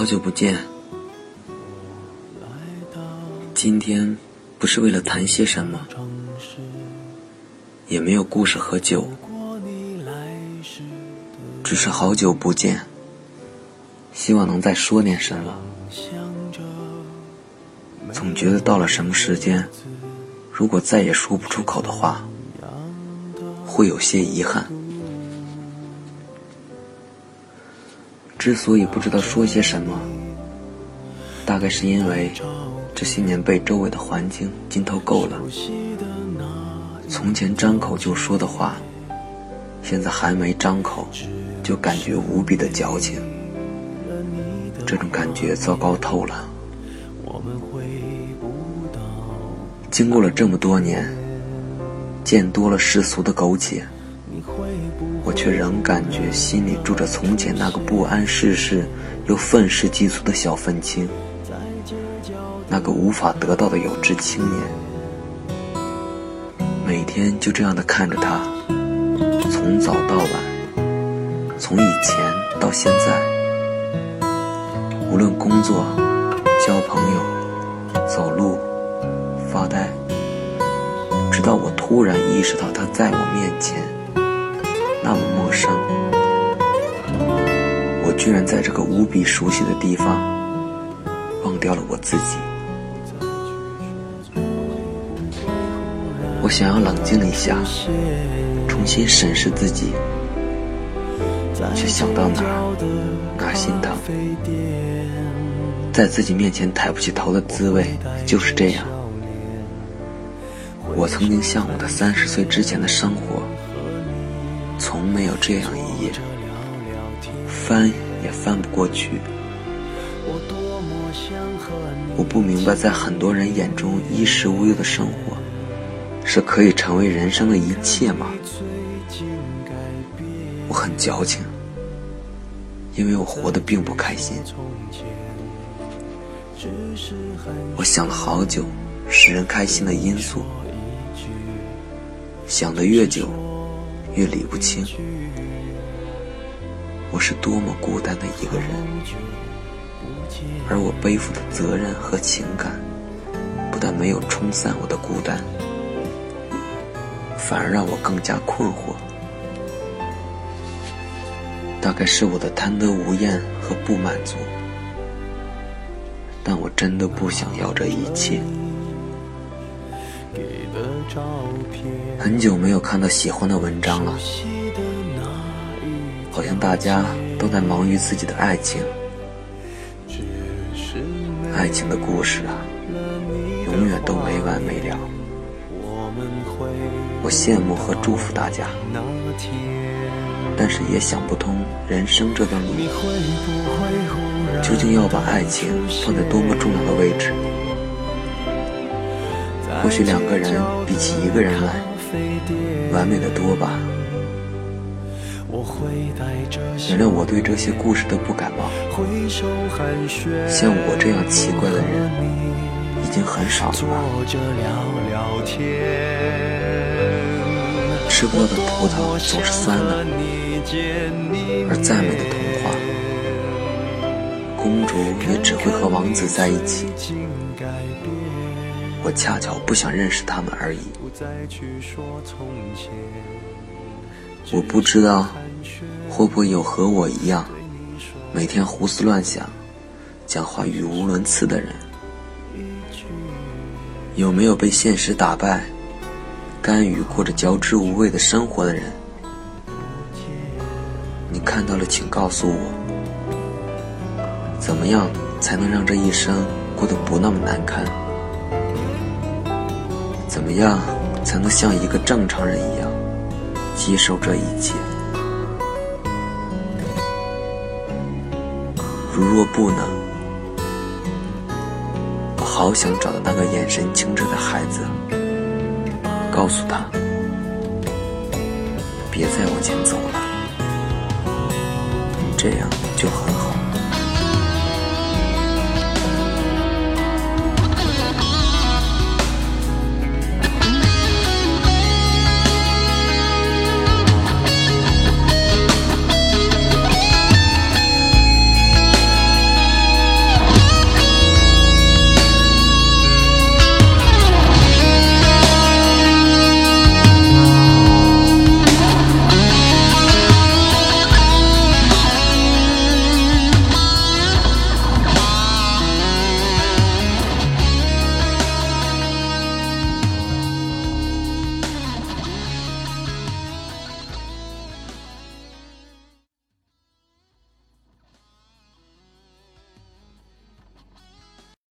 好久不见。今天不是为了谈些什么，也没有故事喝酒，只是好久不见，希望能再说点什么。总觉得到了什么时间，如果再也说不出口的话，会有些遗憾。之所以不知道说些什么，大概是因为这些年被周围的环境浸透够了。从前张口就说的话，现在还没张口，就感觉无比的矫情。这种感觉糟糕透了。经过了这么多年，见多了世俗的苟且。我却仍感觉心里住着从前那个不谙世事又愤世嫉俗的小愤青，那个无法得到的有志青年。每天就这样的看着他，从早到晚，从以前到现在，无论工作、交朋友、走路、发呆，直到我突然意识到他在我面前。那么陌生，我居然在这个无比熟悉的地方忘掉了我自己。我想要冷静一下，重新审视自己，却想到哪哪心疼。在自己面前抬不起头的滋味就是这样。我曾经向往的三十岁之前的生活。从没有这样一页，翻也翻不过去。我不明白，在很多人眼中，衣食无忧的生活是可以成为人生的一切吗？我很矫情，因为我活得并不开心。我想了好久，使人开心的因素，想得越久。越理不清，我是多么孤单的一个人，而我背负的责任和情感，不但没有冲散我的孤单，反而让我更加困惑。大概是我的贪得无厌和不满足，但我真的不想要这一切。很久没有看到喜欢的文章了，好像大家都在忙于自己的爱情。爱情的故事啊，永远都没完没了。我羡慕和祝福大家，但是也想不通人生这段路，究竟要把爱情放在多么重要的位置？或许两个人比起一个人来，完美的多吧。原谅我对这些故事的不感冒。像我这样奇怪的人，已经很少了吧。吃过的葡萄总是酸的，而再美的童话，公主也只会和王子在一起。我恰巧不想认识他们而已。我不知道会不会有和我一样每天胡思乱想、讲话语无伦次的人？有没有被现实打败、甘于过着嚼之无味的生活的人？你看到了，请告诉我，怎么样才能让这一生过得不那么难堪？怎么样才能像一个正常人一样接受这一切？如若不能，我好想找到那个眼神清澈的孩子，告诉他别再往前走了，这样就很好。